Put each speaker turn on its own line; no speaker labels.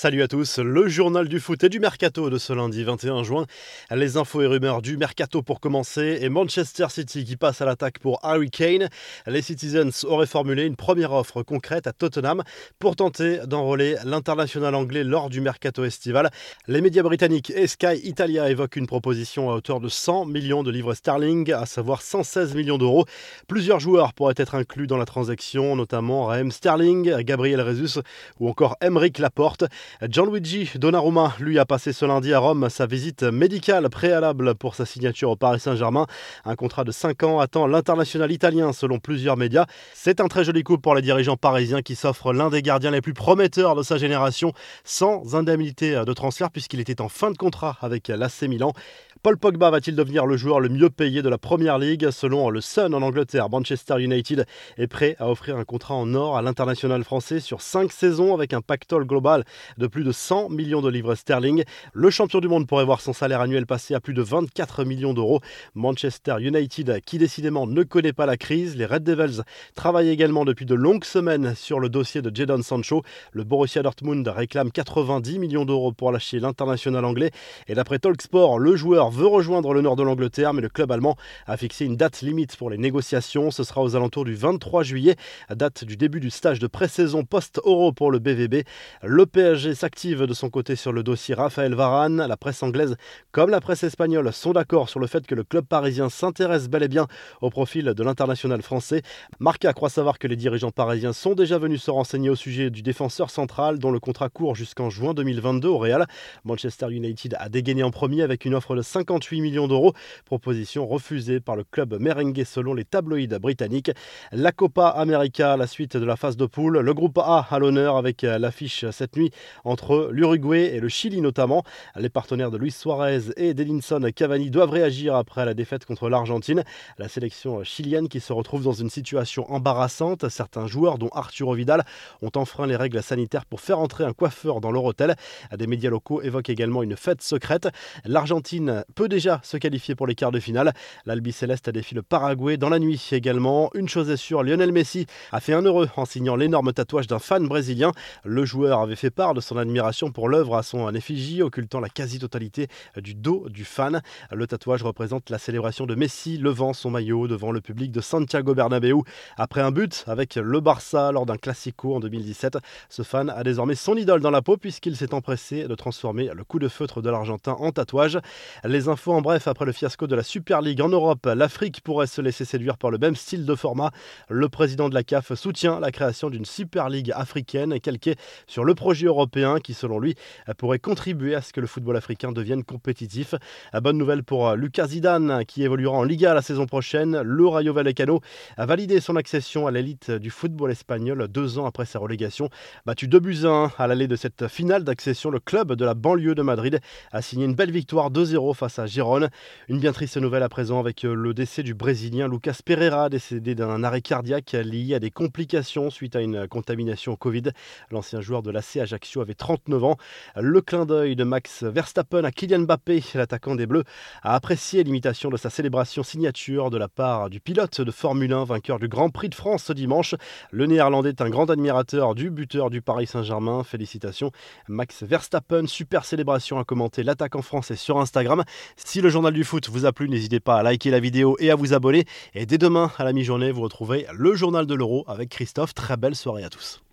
Salut à tous, le journal du foot et du mercato de ce lundi 21 juin. Les infos et rumeurs du mercato pour commencer et Manchester City qui passe à l'attaque pour Harry Kane. Les Citizens auraient formulé une première offre concrète à Tottenham pour tenter d'enrôler l'international anglais lors du mercato estival. Les médias britanniques et Sky Italia évoquent une proposition à hauteur de 100 millions de livres sterling, à savoir 116 millions d'euros. Plusieurs joueurs pourraient être inclus dans la transaction, notamment Raheem Sterling, Gabriel Jesus ou encore Emeric Laporte. Gianluigi Donnarumma, lui, a passé ce lundi à Rome sa visite médicale préalable pour sa signature au Paris Saint-Germain. Un contrat de 5 ans attend l'international italien selon plusieurs médias. C'est un très joli coup pour les dirigeants parisiens qui s'offrent l'un des gardiens les plus prometteurs de sa génération sans indemnité de transfert puisqu'il était en fin de contrat avec l'AC Milan. Paul Pogba va-t-il devenir le joueur le mieux payé de la Première Ligue Selon le Sun en Angleterre, Manchester United est prêt à offrir un contrat en or à l'international français sur 5 saisons avec un pactole global de plus de 100 millions de livres sterling. Le champion du monde pourrait voir son salaire annuel passer à plus de 24 millions d'euros. Manchester United, qui décidément ne connaît pas la crise, les Red Devils travaillent également depuis de longues semaines sur le dossier de Jadon Sancho. Le Borussia Dortmund réclame 90 millions d'euros pour lâcher l'international anglais. Et d'après Talksport, le joueur veut rejoindre le nord de l'Angleterre, mais le club allemand a fixé une date limite pour les négociations. Ce sera aux alentours du 23 juillet, date du début du stage de pré-saison post-euro pour le BVB. Le PSG s'active de son côté sur le dossier Raphaël Varane. La presse anglaise comme la presse espagnole sont d'accord sur le fait que le club parisien s'intéresse bel et bien au profil de l'international français. Marca croit savoir que les dirigeants parisiens sont déjà venus se renseigner au sujet du défenseur central dont le contrat court jusqu'en juin 2022 au Real. Manchester United a dégainé en premier avec une offre de 58 millions d'euros, proposition refusée par le club merengue selon les tabloïds britanniques. La Copa América, la suite de la phase de poule, le groupe A à l'honneur avec l'affiche cette nuit entre l'Uruguay et le Chili notamment. Les partenaires de Luis Suarez et d'Edinson Cavani doivent réagir après la défaite contre l'Argentine. La sélection chilienne qui se retrouve dans une situation embarrassante. Certains joueurs, dont Arturo Vidal, ont enfreint les règles sanitaires pour faire entrer un coiffeur dans leur hôtel. Des médias locaux évoquent également une fête secrète. L'Argentine peut déjà se qualifier pour les quarts de finale. L'Albi Céleste a défié le Paraguay dans la nuit également. Une chose est sûre, Lionel Messi a fait un heureux en signant l'énorme tatouage d'un fan brésilien. Le joueur avait fait part de son admiration pour l'œuvre à son effigie, occultant la quasi-totalité du dos du fan. Le tatouage représente la célébration de Messi levant son maillot devant le public de Santiago Bernabéu après un but avec le Barça lors d'un Classico en 2017. Ce fan a désormais son idole dans la peau puisqu'il s'est empressé de transformer le coup de feutre de l'Argentin en tatouage. Infos en bref, après le fiasco de la Super League en Europe, l'Afrique pourrait se laisser séduire par le même style de format. Le président de la CAF soutient la création d'une Super League africaine calquée sur le projet européen qui, selon lui, pourrait contribuer à ce que le football africain devienne compétitif. Bonne nouvelle pour Lucas Zidane qui évoluera en Liga la saison prochaine. Le Rayo Vallecano a validé son accession à l'élite du football espagnol deux ans après sa relégation. Battu 2 buts 1 à l'allée de cette finale d'accession, le club de la banlieue de Madrid a signé une belle victoire 2-0 face à Gérone. Une bien triste nouvelle à présent avec le décès du Brésilien Lucas Pereira, décédé d'un arrêt cardiaque lié à des complications suite à une contamination Covid. L'ancien joueur de l'AC Ajaccio avait 39 ans. Le clin d'œil de Max Verstappen à Kylian Mbappé, l'attaquant des Bleus, a apprécié l'imitation de sa célébration signature de la part du pilote de Formule 1 vainqueur du Grand Prix de France ce dimanche. Le Néerlandais est un grand admirateur du buteur du Paris Saint-Germain. Félicitations Max Verstappen. Super célébration à commenter l'attaquant français sur Instagram. Si le journal du foot vous a plu, n'hésitez pas à liker la vidéo et à vous abonner. Et dès demain à la mi-journée, vous retrouvez le journal de l'Euro avec Christophe. Très belle soirée à tous.